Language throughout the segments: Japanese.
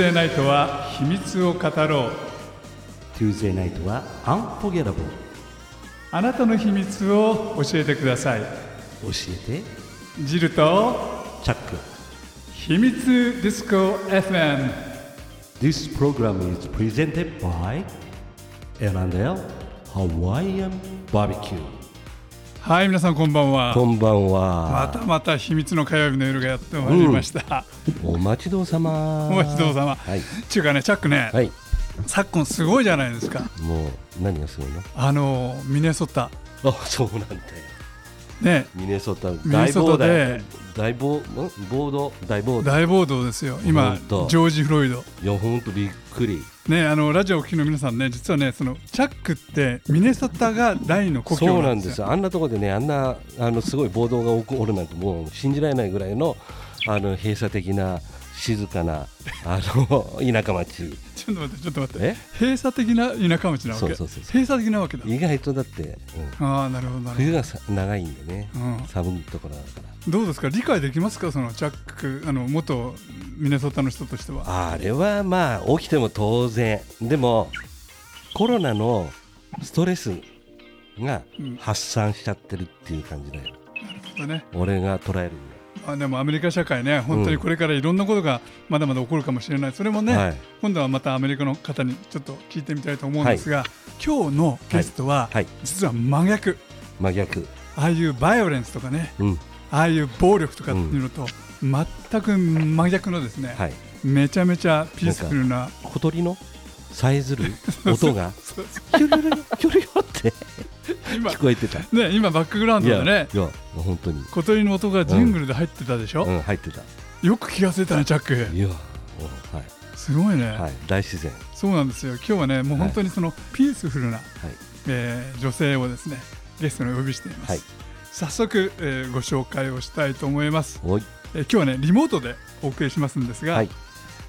Tuesday ナイトは秘密を語ろう Tuesday ナイトは Unforgettable あなたの秘密を教えてください教えてジルとチャック秘密ディスコ FM This program is presented by L&L Hawaiian Barbecue はい皆さんこんばんは。こんばんまはたまた秘密の火曜日の夜がやってまいりました、お待ちどうさま。お待ちどうさま。はい、ちゅうかねチャックね、はい、昨今すごいじゃないですか。もう何がすごいの？あのミネソタ。あそうなんだよね。ミネソタ大暴だで大暴ん暴動大暴。動大暴動ですよ。今ジョージ・フロイド。いやほんとびっくり。ねあのラジオをお聞きの皆さんね実はねそのチャックってミネソタが大の故そうなんんですよ。ですよ。あんなところでねあんなあのすごい暴動が起こるなんてもう信じられないぐらいのあの閉鎖的な静かなあの田舎町。ちょっと待ってちょっと待って。え？閉鎖的な田舎町なわけ？そうそう閉鎖的なわけだ。意外とだって、うん。ああなるほど冬がさ長いんでね、うん。寒いところだから。どどうですか？理解できますか？そのチャックあの元ミネソタの人としては。あれはまあ起きても当然。でもコロナのストレスがうん。発散しちゃってるっていう感じだよ、なるほどね。俺が捉えるにあでもアメリカ社会ね本当にこれからいろんなことがまだまだ起こるかもしれない。それもね、はい。今度はまたアメリカの方にちょっと聞いてみたいと思うんですが、今日のゲストは、はい。実は真逆。真逆。ああいうバイオレンスとかねうん。ああいう暴力とかっていうのと、全く真逆のですね、はい。めちゃめちゃピースフルな小鳥のさえずる音が キュルルルキュルヨって。今聞こえてた。いね今バックグラウンドでね。いや本当に。小鳥の音がジングルで入ってたでしょ、うん。入ってた。よく気が付いたねチャック。いやうんはすごいね、いはい大自然。そうなんですよ。今日はねもう本当にそのピースフルな、はい。えー女性をですねゲストにお呼びしています、はい。早速、えーご紹介をしたいと思います、おい。えー今日はねリモートでお送りしますんですが、はい。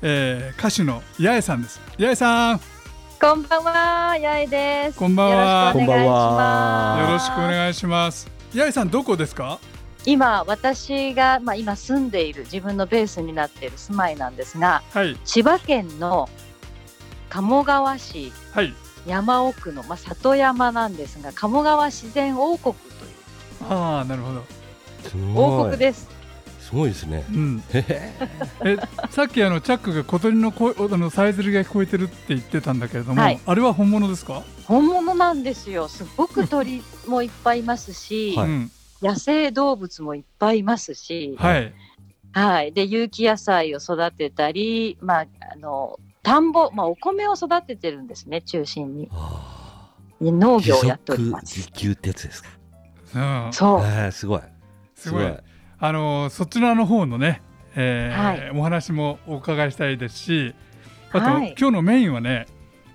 えー歌手の八重さんです。八重さんこんばんは、やえです。こんばんは。よろしくお願いしこんばんます。よろしくお願いします。八重さんどこですか？今、私が、まあ、今住んでいる自分のベースになっている住まいなんですが、はい。千葉県の鴨川市はい。山奥の、まあ、里山なんですが、鴨川自然王国という。ああなるほど。王国です。すごいですね。うん。えさっきあのチャックが小鳥の声あのさえずりが聞こえてるって言ってたんだけれども、はい。あれは本物ですか、本物なんですよ。すごく鳥もいっぱいいますし、はい。うん野生動物もいっぱいいますし、はい。はい、で有機野菜を育てたり、まあ、あの田んぼ、まあ、お米を育ててるんですね中心に。あで農ー業をやっております。自給ってやつですか？そう。あーすごい。すごいあのそちらの方のね、えーはい。お話もお伺いしたいですしあと、はい。今日のメインはね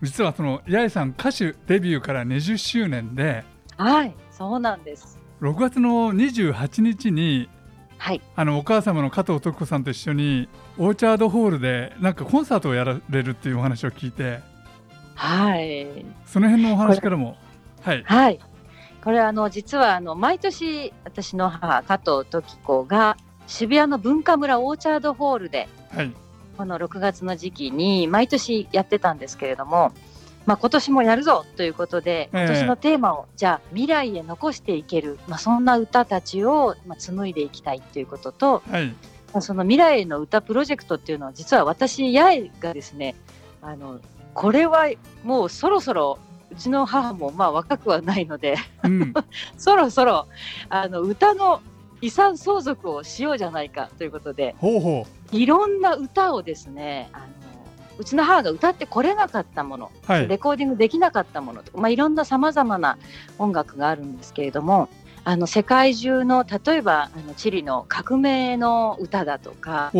実はその八重さん歌手デビューから20周年ではいそうなんです。6月の28日にはい。あのお母様の加藤徳子さんと一緒にオーチャードホールでなんかコンサートをやられるっていうお話を聞いて。はい。その辺のお話からもはい。はいこれあの実はあの毎年私の母加藤時子が渋谷の文化村オーチャードホールではい。この6月の時期に毎年やってたんですけれども、まあ、今年もやるぞということでええ。今年のテーマを、じゃあ未来へ残していける、まあ、そんな歌たちを、まあ、紡いでいきたいということと、はい。まあその未来への歌プロジェクトっていうのは実は私八重がですねあのこれはもうそろそろうちの母もまあ若くはないのでうん。そろそろあの歌の遺産相続をしようじゃないかということでほうほいろんな歌をですねあのうちの母が歌ってこれなかったもの、うはい。レコーディングできなかったものとか、まあ、いろんなさまざまな音楽があるんですけれどもあの世界中の例えばあのチリの革命の歌だとか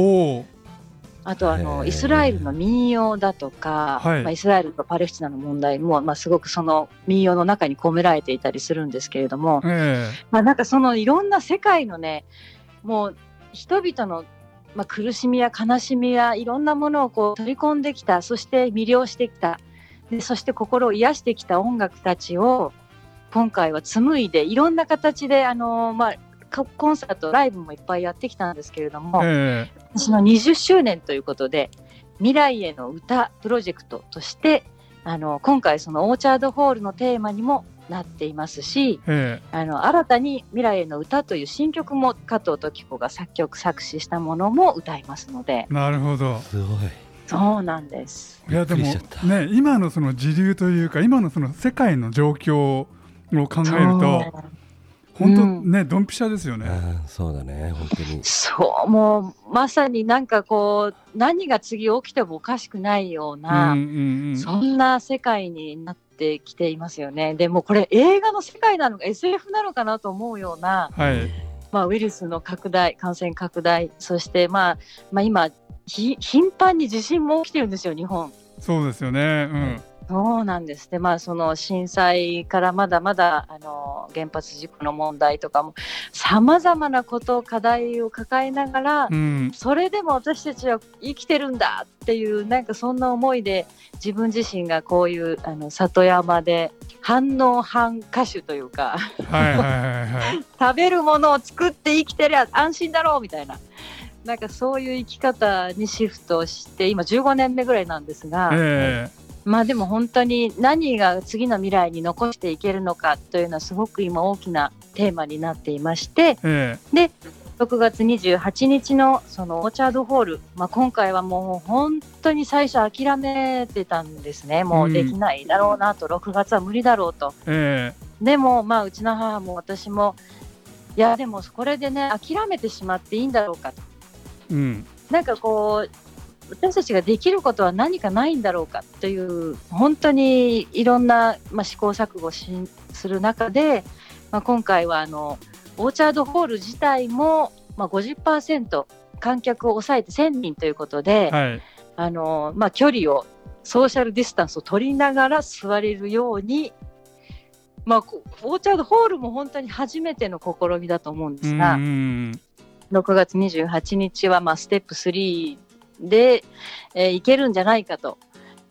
あとあのイスラエルの民謡だとか、はい。まあ、イスラエルとパレスチナの問題も、まあ、すごくその民謡の中に込められていたりするんですけれども、え。まあ、なんかそのいろんな世界のねもう人々の、まあ、苦しみや悲しみやいろんなものをこう取り込んできたそして魅了してきた。でそして心を癒してきた音楽たちを今回は紡いでいろんな形であの、まあ、ココンサートライブもいっぱいやってきたんですけれども、ええ。私の20周年ということで未来への歌プロジェクトとしてあの今回そのオーチャードホールのテーマにもなっていますしえあの新たに「未来への歌」という新曲も加藤登紀子が作曲作詞したものも歌いますので。えなるほど。すごい。そうなんです。いやでもね今のその時流というか今のその世界の状況を考えると本当うんねドンピシャですよね。うんそうだね本当にそうもうまさになんかこう何が次起きてもおかしくないよううんな、うんうんそんな世界になってきていますよね。でもこれ映画の世界なのか SF なのかなと思うような、はいまあ、ウイルスの拡大感染拡大そして、まあ、まあ今ひ頻繁に地震も起きてるんですよ日本。そうですよね。うんそうなんですね、まあ、その震災からまだまだあの原発事故の問題とかもさまざまなこと課題を抱えながら、うんそれでも私たちは生きてるんだっていうなんかそんな思いで自分自身がこういうあの里山で反応反歌手というか。食べるものを作って生きてりゃ安心だろうみたいな。なんかそういう生き方にシフトして今15年目ぐらいなんですが、えまあでも本当に何が次の未来に残していけるのかというのはすごく今大きなテーマになっていましてええ。6月28日のそのオーチャードホール、まあ、今回はもう本当に最初諦めてたんですね。もうできないだろうなと、6月は無理だろうと。ええ。でもまあうちの母も私もいやでもこれでね諦めてしまっていいんだろうかと。えうん。なんかこう私たちができることは何かないんだろうかという本当にいろんな、まあ、試行錯誤しする中で、まあ、今回はあのオーチャードホール自体も、まあ、50%観客を抑えて1000人ということで、はいあのまあ、距離をソーシャルディスタンスを取りながら座れるように、まあ、こオーチャードホールも本当に初めての試みだと思うんでうんすが。うん6月28日はまあステップ3で、えーいけるんじゃないかと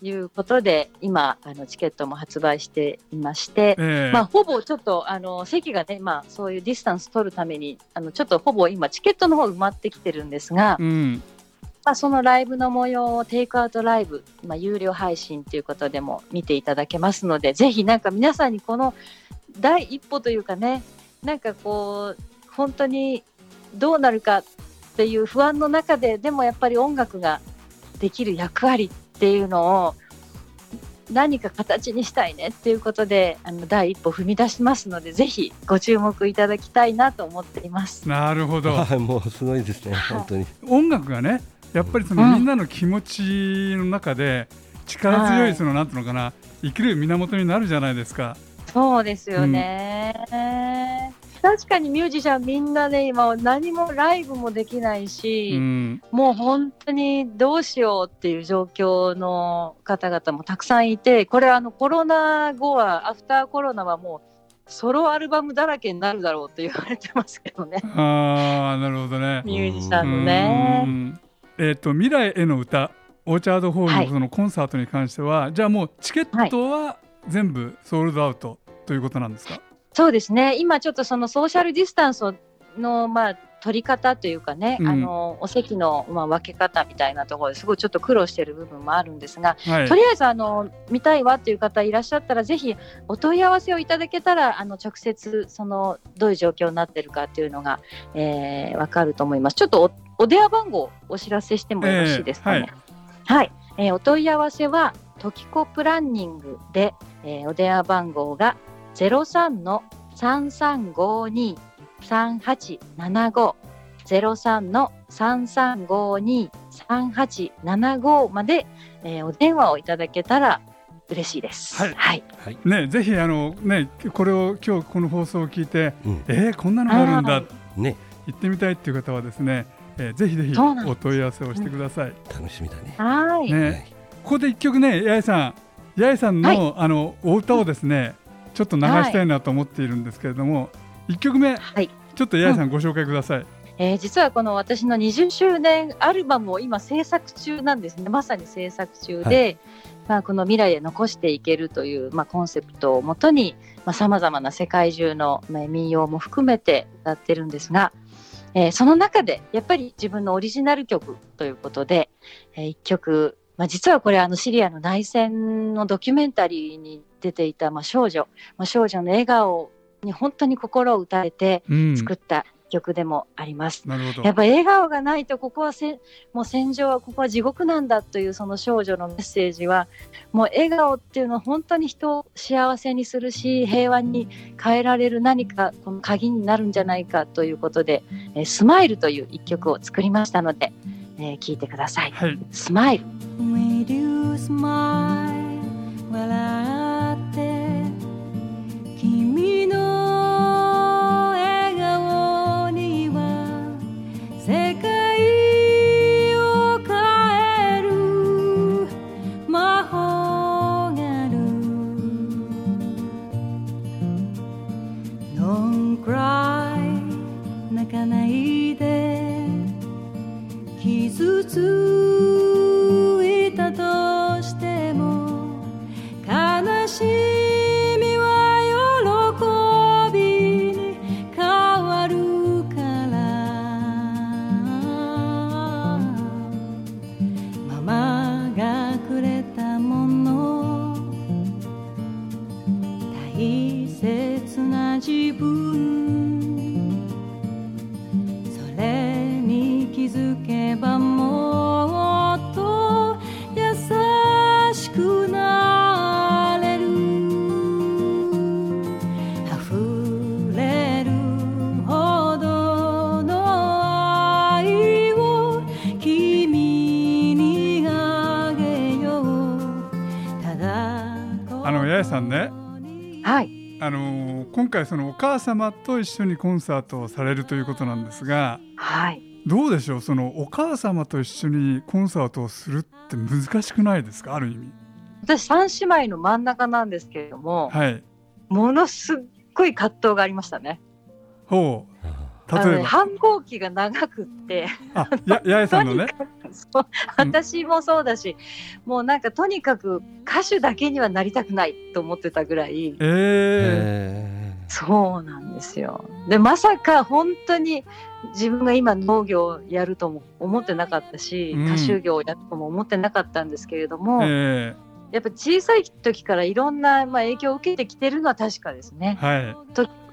いうことで今あのチケットも発売していまして、ええ。まあ、ほぼちょっとあの席がね、まあ、そういうディスタンス取るためにあのちょっとほぼ今チケットの方埋まってきてるんですが、うん。まあ、そのライブの模様をテイクアウトライブ、まあ、有料配信ということでも見ていただけますのでぜひなんか皆さんにこの第一歩というかねなんかこう本当にどうなるかっていう不安の中ででもやっぱり音楽ができる役割っていうのを何か形にしたいねっていうことであの第一歩踏み出しますのでぜひご注目いただきたいなと思っています。なるほど。はいもうすごいですね本当に。音楽がねやっぱりそのうん。みんなの気持ちの中で力強はいい。そのなんていうのかな生きる源になるじゃないですか。そうですよね、確かにミュージシャンみんなね今何もライブもできないうし、んもう本当にどうしようっていう状況の方々もたくさんいてこれあのコロナ後はアフターコロナはもうソロアルバムだらけになるだろうと言われてますけどねああなるほどね。ミュージシャンのうね。んえっ、と未来への歌オーチャードホールはいのそのコンサートに関しては、じゃあもうチケットは全部ソールドアウトということなんですか？そうですね今ちょっとそのソーシャルディスタンスをの、まあ、取り方というかね、うんあのお席の、まあ、分け方みたいなところですごいちょっと苦労している部分もあるんですが、はいと。りあえずあの見たいわっていう方いらっしゃったらぜひお問い合わせをいただけたらあの直接そのどういう状況になってるかっていうのが、えー、分かると思います。ちょっとおお電話番号をお知らせしてもよろしいですかね。はい、えーお問い合わせはトキコプランニングで、えーお電話番号が03の3352 3875 03の3352 3875まで、えーお電話をいただけたら嬉しいです。はい。はい、はい。ねぜひあのねこれを今日この放送を聞いて、うん。えー、こんなのがあるんだ。はい。ね。行ってみたいっていう方はですね、えー、ぜひぜひお問い合わせをしてください。楽しみだね。はい、ね。はい。ここで一曲ね八重さん。八重さんの、はい。あのお歌をですねちょっと流したいなと思っているんですけれども、一曲目はい。ちょっと八重さんご紹介ください。えー実はこの私の20周年アルバムを今制作中なんですね。まさに制作中で、まあ、この未来へ残していけるという、まあ、コンセプトをもとにさまざ、まな世界中の、まあ、民謡も含めて歌ってるんですが、えーその中でやっぱり自分のオリジナル曲ということで、えー一曲、まあ、実はこれあのシリアの内戦のドキュメンタリーに出ていた、まあ、少女、まあ、少女の笑顔に本当に心を打たれてうん。作った曲でもあります。なるほど。やっぱ笑顔がないとここはせもう戦場はここは地獄なんだというその少女のメッセージはもう笑顔っていうのは本当に人を幸せにするし平和に変えられる何かこの鍵になるんじゃないかということで「えースマイルという一曲を作りましたので、えー聴いてください。はい。スマイル君の笑顔には世界を変える魔法がある。Don't cry 泣かないで。傷つ母様と一緒にコンサートをされるということなんですがはい。どうでしょう？そのお母様と一緒にコンサートをするって難しくないですか？ある意味。私三姉妹の真ん中なんですけれどもはい。ものすっごい葛藤がありましたね。ほう。例えば？反抗期が長くって。あや八重さんのね？そう私もそうだし、もうなんかとにかく歌手だけにはなりたくないと思ってたぐらい。えへそうなんですよ。でまさか本当に自分が今農業をやるとも思ってなかったし、うん。歌手業をやるとも思ってなかったんですけれどー、も、えやっぱ小さい時からいろんな、まあ、影響を受けてきてるのは確かですね。ー、。はい。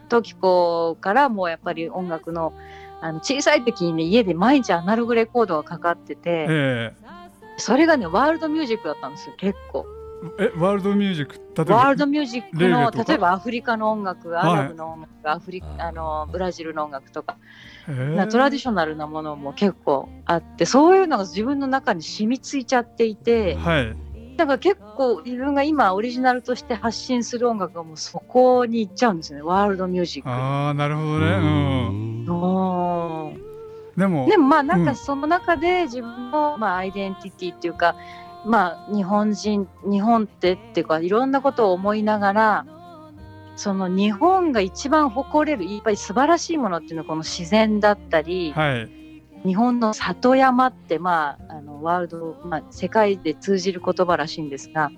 時子からもうやっぱり音楽のあの小さい時にね家で毎日アナログレコードがかかってて、え。それがねワールドミュージックだったんですよ結構。ー、えワールドミュージック例えばワールドミュージックの例えばアフリカの音楽はい。アラブの音楽、アフリあのブラジルの音楽とか、えー。なトラディショナルなものも結構あってそういうのが自分の中に染みついちゃっていてはい。だから結構自分が今オリジナルとして発信する音楽がもうそこに行っちゃうんですよねワールドミュージック。に。ああなるほどうねうん。でもでもまあなんうん。かその中で自分のまあアイデンティティっていうか、まあ日本人日本ってっていうかいろんなことを思いながらその日本が一番誇れるやっぱり素晴らしいものっていうのはこの自然だったり、はい。日本の里山ってまああのワールド、まあ、世界で通じる言葉らしいんですが、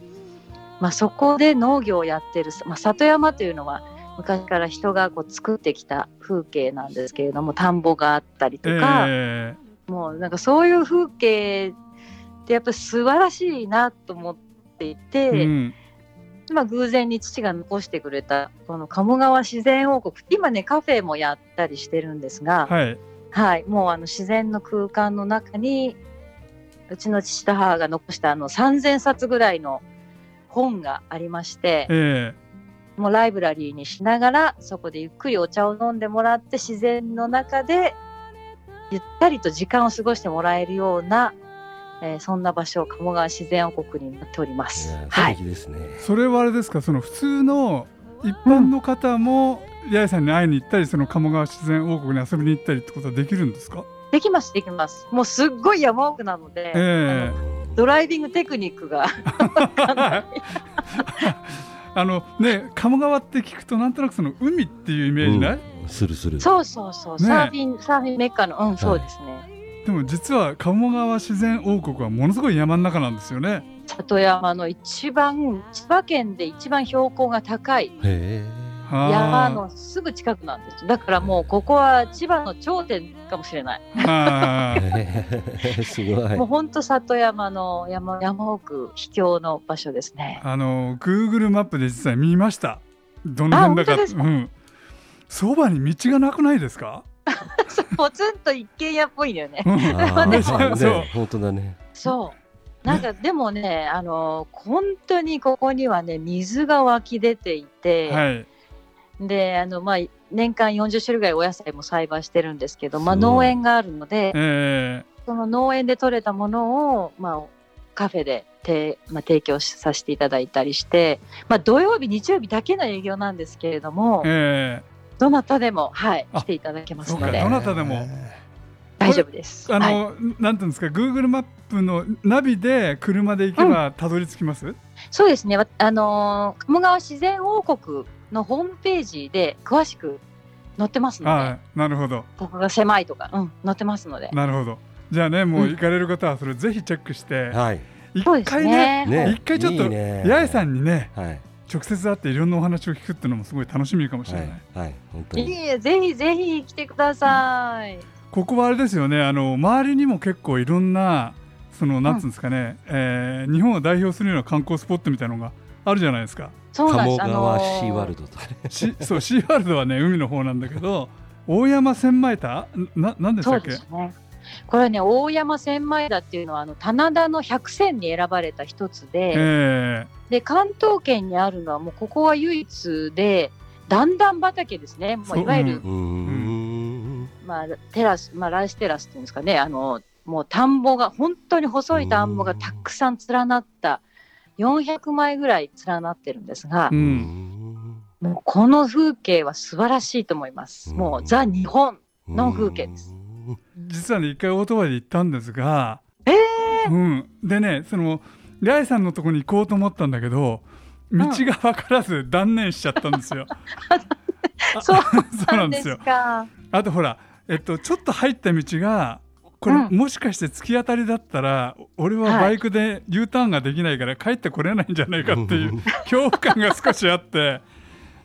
まあ、そこで農業をやってる、まあ、里山というのは昔から人がこう作ってきた風景なんですけれども田んぼがあったりとか、えもうなんかそういう風景ってやっぱり素晴らしいなと思っていて、ーうんまあ偶然に父が残してくれたこの鴨川自然王国今ねカフェもやったりしてるんですが、はい。はい、もうあの自然の空間の中にうちの父と母が残したあの3,000冊ぐらいの本がありましてえ。もうライブラリーにしながらそこでゆっくりお茶を飲んでもらって自然の中でゆったりと時間を過ごしてもらえるような、えーそんな場所鴨川自然王国になっておりまいすや。はい。素敵ですね。ーそれはあれですか？その普通の一般の方も八重さんに会いに行ったりその鴨川自然王国に遊びに行ったりってことはできるんですか？できますできます。もうすっごい山奥なので、えあのドライビングテクニックが。あのね鴨川って聞くとなんとなくその海っていうイメージない、うん。するする。そうそうそう、ねサーフィンサーフィンメッカのうんそうですね。でも実は鴨川自然王国はものすごい山の中なんですよね。里山の一番千葉県で一番標高が高い山のすぐ近くなんです。だからもうここは千葉の頂点かもしれない。すごい。もうほんと里山の山山奥秘境の場所ですね。あの Google マップで実際見ました。どの辺だか。うん。そばに道がなくないですか、ポツンと一軒家っぽいんだよね。本当だね。そう。なんかでもねあの本当にここにはね水が湧き出ていて、はい。であのまあ年間40種類ぐらいお野菜も栽培してるんですけど、まあ、農園があるのでえその農園で採れたものを、まあ、カフェでて、まあ、提供しさせていただいたりして、まあ、土曜日日曜日だけの営業なんですけれどもー、えどなたでも、はい、あ来ていただけますので。どなたでも。大丈夫です。ー、あはい、の、なんていうんですか Google マップのナビで車で行けばたどり着きます、そうですね。わあのー鴨川自然王国のホームページで詳しく載ってますので、はいなるほど。ここが狭いとか、うん、載ってますので。なるほど。じゃあねもううん行かれる方はそれぜひチェックして。はい。一回ねね。ね。一回ちょっと八重さんにねはい直接会っていろんなお話を聞くっていうのもすごい楽しみかもしれない、はいはい本当いに。いえ、ぜひぜひ来てください。ここはあれですよねあの周りにも結構いろんなそのなんつうんですかね、えー日本を代表するような観光スポットみたいなのがあるじゃないですか。そうなんです。鴨川あのーシーワールドとかね。しそうシーワールドはね海の方なんだけど大山千枚田？ななんでしたそうっけですね。これね、大山千枚田っていうのは、あの棚田の百選に選ばれた一つで、えで関東圏にあるのは、もうここは唯一で、段々畑ですね。もそうういわゆる、うーんまあテラス、まあライステラスっていうんですかね。あのもう田んぼが本当に細い田んぼがたくさん連なった。400枚ぐらい連なってるんですがもうこの風景は素晴らしいと思います。うんもうザ日本の風景です実はね一回オートバイで行ったんですが、えうん、でねその八重さんのとこに行こうと思ったんだけど道が分からず断念しちゃったんですよ。う そうなんですよ。か。あとほら、えっと、ちょっと入った道がこれ、うんもしかして突き当たりだったら俺はバイクで U ターンができないから帰ってこれないんじゃないかっていう 恐怖感が少しあって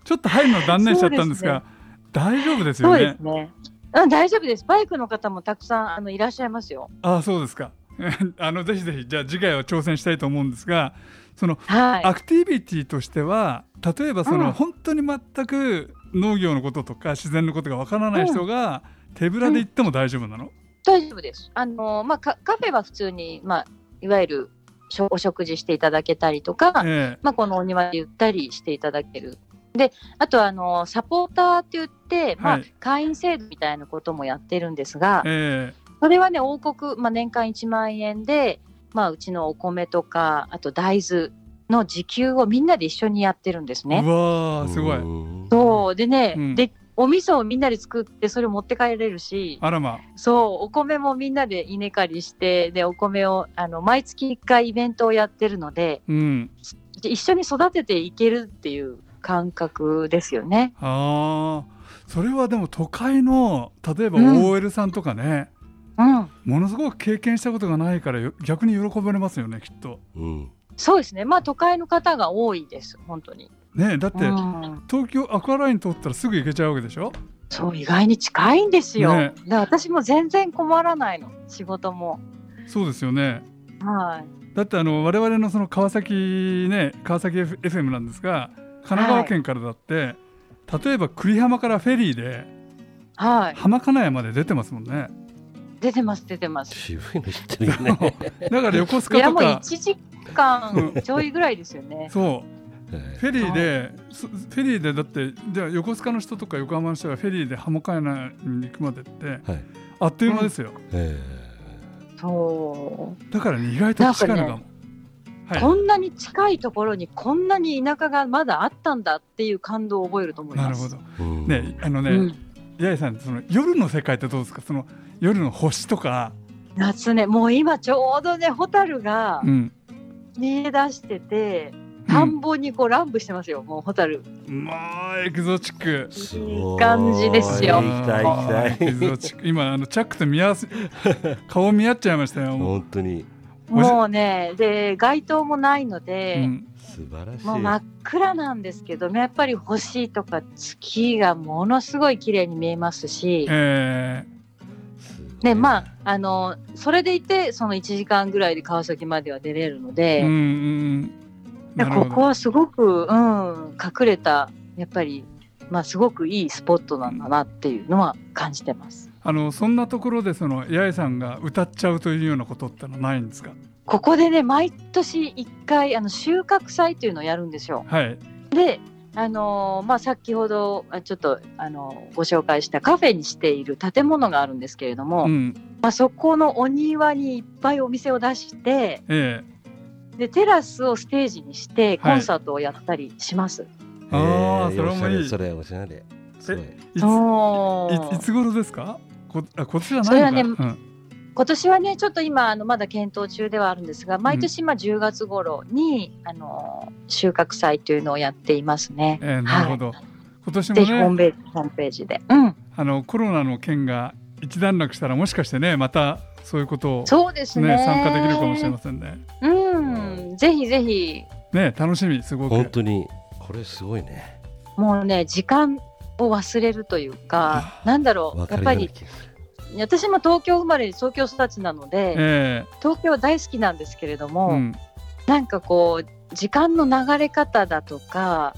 ちょっと入るの断念しちゃったんですが大丈夫ですよそうでねすね。うん、大丈夫です。バイクの方もたくさんあのいらっしゃいますよ。ああそうですか あのぜひぜひじゃあ次回は挑戦したいと思うんですがそのはい。アクティビティとしては例えばその、うん本当に全く農業のこととか自然のことがわからない人が手ぶらで行っても大丈夫なの、大丈夫です。あのまあカカフェは普通にまあいわゆるお食事していただけたりとか、えまあこのお庭でゆったりしていただける。で、あとはあのサポーターって言って、まあはい会員制度みたいなこともやってるんですがえ、え。それはね王国まあ年間1万円で、まあうちのお米とかあと大豆の自給をみんなで一緒にやってるんですね。うわーすごい。うんそう。でね、うん。でお味噌をみんなで作ってそれを持って帰れるしあらま。そう。お米もみんなで稲刈りしてでお米をあの毎月1回イベントをやってるのでうん。で一緒に育てていけるっていう感覚ですよね。あー。それはでも都会の例えばうん。OL さんとかね、うん、ものすごく経験したことがないからよ逆に喜ばれますよねきっと。うん。そうですね。まあ都会の方が多いです本当に。ねだって、うん、東京アクアライン通ったらすぐ行けちゃうわけでしょ？そう意外に近いんですよ。ねで私も全然困らないの仕事も。そうですよね。はい。だってあの我々のその川崎ね川崎 F- FM なんですが神奈川県からだって、例えば久里浜からフェリーではい。浜金谷まで出てますもんね。出てます出てます。渋いの知ってるよね。だから横須いやもう賀とか1時間ちょいぐらいですよね。そう。フェリーで、そフェリーでだってじゃあ横須賀の人とか横浜の人がフェリーで浜金谷に行くまでってはい。あっという間ですよ、え。そう。だからね意外と近いのかも、はい。こんなに近いところにこんなに田舎がまだあったんだっていう感動を覚えると思います。なるほど。えうん。ねあのね、うん。八重さんその夜の世界ってどうですか？その夜の星とか、夏ねもう今ちょうどねホタルがうん。見え出してて、田んぼにこう乱舞してますよもうホタル。まあエキゾチック。い。い感じですよ。行きたい行きたい。エキゾチック。今あのチャックと見合わせ顔見合っちゃいましたよ。もう本当にもうね、で、街灯もないのうで、ん、素晴らしい。もう真っ暗なんですけど、やっぱり星とか月がものすごい綺麗に見えますし、えすごいで、まあ、あの、それでいて、その1時間ぐらいで川崎までは出れるので、ー、うんうん。ここはすごく、うん、隠れた、やっぱり、まあ、すごくいいスポットなんだなっていうのは感じてます。あのそんなところでその八重さんが歌っちゃうというようなことってのはないんですか？ここでね、毎年1回、あの、収穫祭というのをやるんですよ。はい。で、あのーまあ、先ほどあちょっと、あのご紹介したカフェにしている建物があるんですけれども、うん。まあ、そこのお庭にいっぱいお店を出してえでテラスをステージにしてコンサートをやったりします。えああえーそれもいい。おしゃれそれおしゃれ。すごい。いついつ頃ですか？こあ今年はないのか。それはねうん。今年はねちょっと今あのまだ検討中ではあるんですが毎年まあ10月頃に、あの収穫祭というのをやっていますね。えーなるほど、今年ぜひホーもねムページホームページで。うん、あのコロナの件が一段落したらもしかしてねまたそういうことをそうですね。ね参加できるかもしれませんね。うん、ぜひぜひ。ね楽しみすごく。本当にこれすごいね。もうね時間を忘れるというかなんだろうやっぱり私も東京生まれ東京育ちなので、え東京大好きなんですけれどえも、うん。なんかこう時間の流れ方だとか、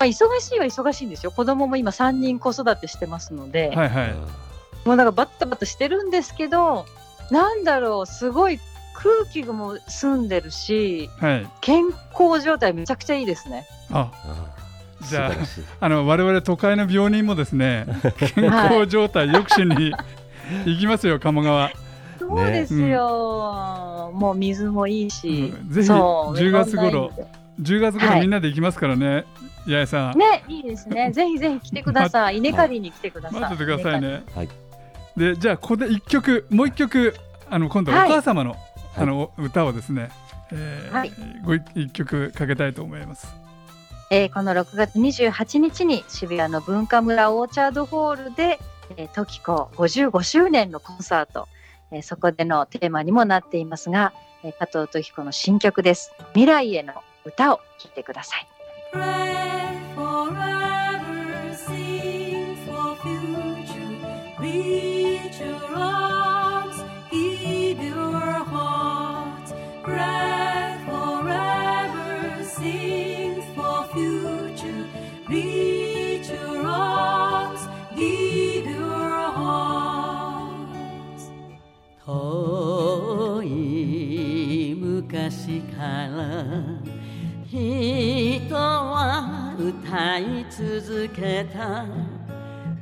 まあ、忙しいは忙しいんですよ。子供も今3人子育てしてますので、はいはい。もうなんかバッタバタしてるんですけどなんだろうすごい空気も澄んでるしはい。健康状態めちゃくちゃいいですね。あじゃああの我々都会の病人もですね 健康状態よくしに行きますよ鴨川、そうですよ、もう水もいいし、うん。ぜひそう10月頃いろんな意味で10月頃はい。みんなで行きますからね、八重さん、ね、いいですね。ぜひぜひ来てください。稲刈りに来てください。待っててくださいね。はい。でじゃあここで一曲もう一曲あの今度はおはい。母様の,、あの歌をですね、えーはい。ご一一曲かけたいと思います。えーこの6月28日に渋谷の文化村オーチャードホールで、えー、トキコ55周年のコンサート、えーそこでのテーマにもなっていますが、えー加藤時子の新曲です。未来への歌を聴いてください。人は歌い続けた。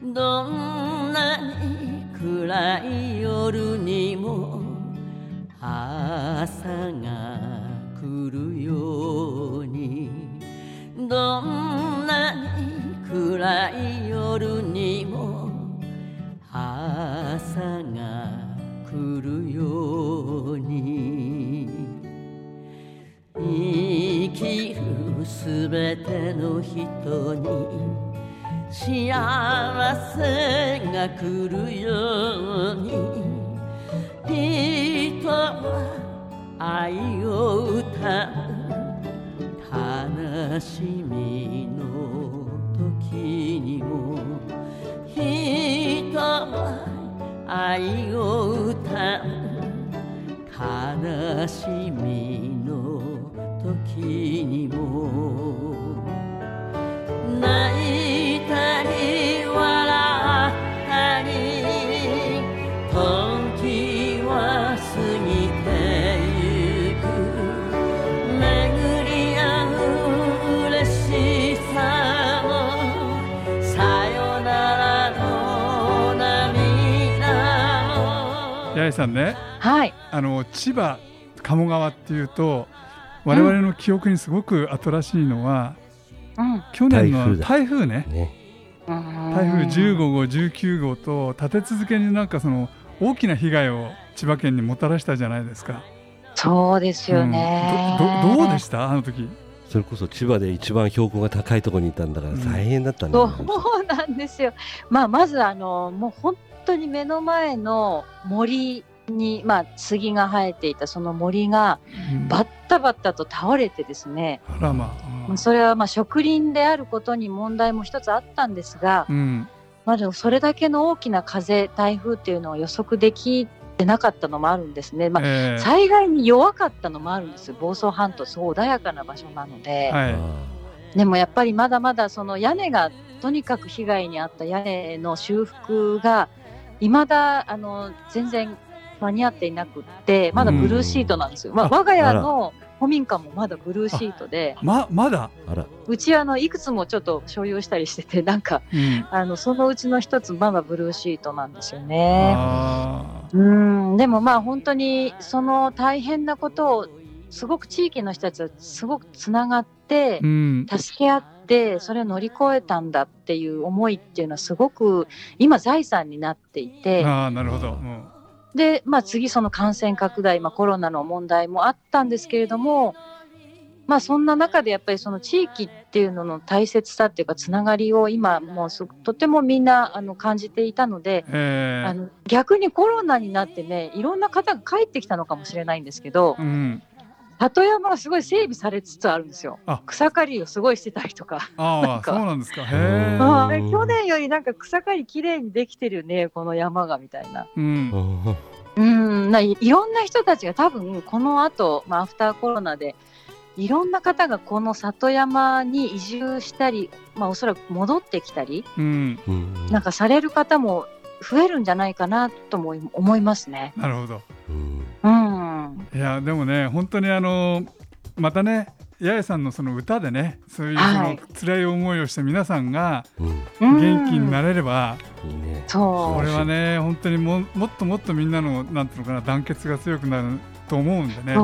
どんなに暗い夜にも朝が来るように。どんなに暗い夜にも朝が来るように。生きるすべての人に幸せが来るよう。に人は愛を歌う。悲しみの時にも人は愛を歌う。悲しみの時にも泣いたり笑ったり時は過ぎてゆく。巡り合う嬉しさもさよならの涙も。八重さんね。はい。あの千葉鴨川っていうと我々の記憶にすごく新しいのは、うん。去年の台台風ねね台風15号19号と立て続けになんかその大きな被害を千葉県にもたらしたじゃないですか。そうですよね。うんどどどうでした？あの時それこそ千葉で一番標高が高いところにいたんだからうん大変だったんだそよ、うなんですよ。まあ、まず、あの、もう本当に目の前の森に、まあ、杉が生えていたその森がうん。バッタバッタと倒れてですね、あらまあ。まあそれはまあ植林であることに問題も一つあったんですが、うん。まあ、でもそれだけの大きな風台風っていうのを予測できてなかったのもあるんですね、まあ、ええ。災害に弱かったのもあるんです房総半島すごい穏やかな場所なので、はい。でもやっぱりまだまだその屋根がとにかく被害に遭った屋根の修復が未だあの全然間に合っていなくってまだブルーシートなんですよ、まあ、あ我が家の古民家もまだブルーシートでままだ、あら。うちあのいくつもちょっと所有したりしててなんかうん、あのそのうちの一つまだブルーシートなんですよね。あうん。でもまあ本当にその大変なことをすごく地域の人たちはすごくつながってーうん。助け合ってそれを乗り越えたんだっていう思いっていうのはすごく今財産になっていて。ああなるほど、うんで、まあ、次その感染拡大、まあ、コロナの問題もあったんですけれども、まあ、そんな中でやっぱりその地域っていうのの大切さっていうかつながりを今もうとてもみんなあの感じていたので。ええあの逆にコロナになってねいろんな方が帰ってきたのかもしれないんですけどうん、里山がすごい整備されつつあるんですよ。あ。草刈りをすごいしてたりとか、ああ なんか。そうなんですか。へあ去年よりなんか草刈りきれいにできてるねこの山がみたいな。うん。うん。ないいろんな人たちが多分この後、まあアフターコロナでいろんな方がこの里山に移住したり、まあ、おそらく戻ってきたりうん。うん。なんかされる方も増えるんじゃないかなとも思いますね。なるほど。うんうんいやでもね本当にあのまたね八重さんのその歌でねそういうそのはい。辛い思いをして皆さんが元気になれれば、これはね本当にももっともっとみんなのなんていうのかな団結が強くなると思うんでね。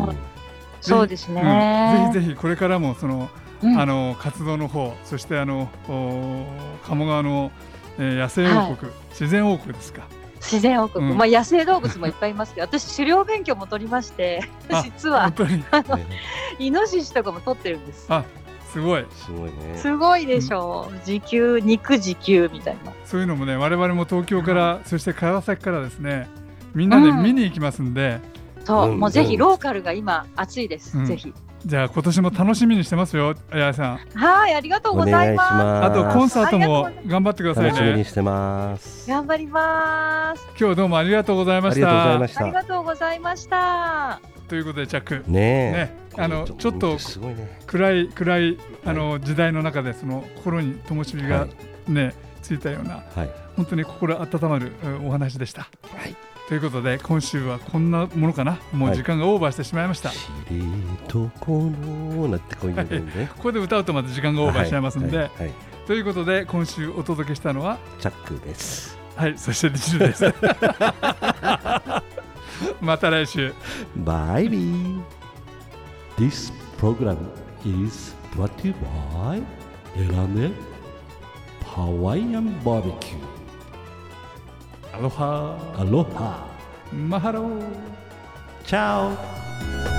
そう。ですうん。ね。ぜひぜひこれからもその、うん。あの活動の方そしてあのお鴨川の、えー野生王国、自然王国ですか自然王国、うん。まあ野生動物もいっぱいいますけど、私狩猟勉強も取りましてあ、実は。本当に？ね イノシシとかも取ってるんです。あすごい。すごいね。すごいでしょう。時給肉時給みたいな。そういうのもね我々も東京から、そして川崎からですねみんなで見に行きますんで、そう、うんもうぜうん。ひローカルが今熱いです。うん。ぜひ。じゃあ今年も楽しみにしてますよ八重さん。はい、ありがとうございます。お願いしますあとコンサートも頑張ってくださいね。楽しみにしてます。頑張ります。今日どうもありがとうございましありがとうございたました。ありがとうございました。ということでチャック。ねえ。ね。あのちょっとすごいね。暗い暗いあの時代の中でその心に灯火がはい。ね、ついたようなはい。本当に心温まるうんお話でした。はいということで今週はこんなものかな。もうはい時間がオーバーしてしまいました、しりとこのなってこういうのね。ここで歌うとまた時間がオーバーしちゃいますんで、はいはいはい。ということで今週お届けしたのはチャックです。はいそしてリチルです。また来週。バイビー。This program is brought to you by エラネハワイアンバーベキューアロハマハローチャオ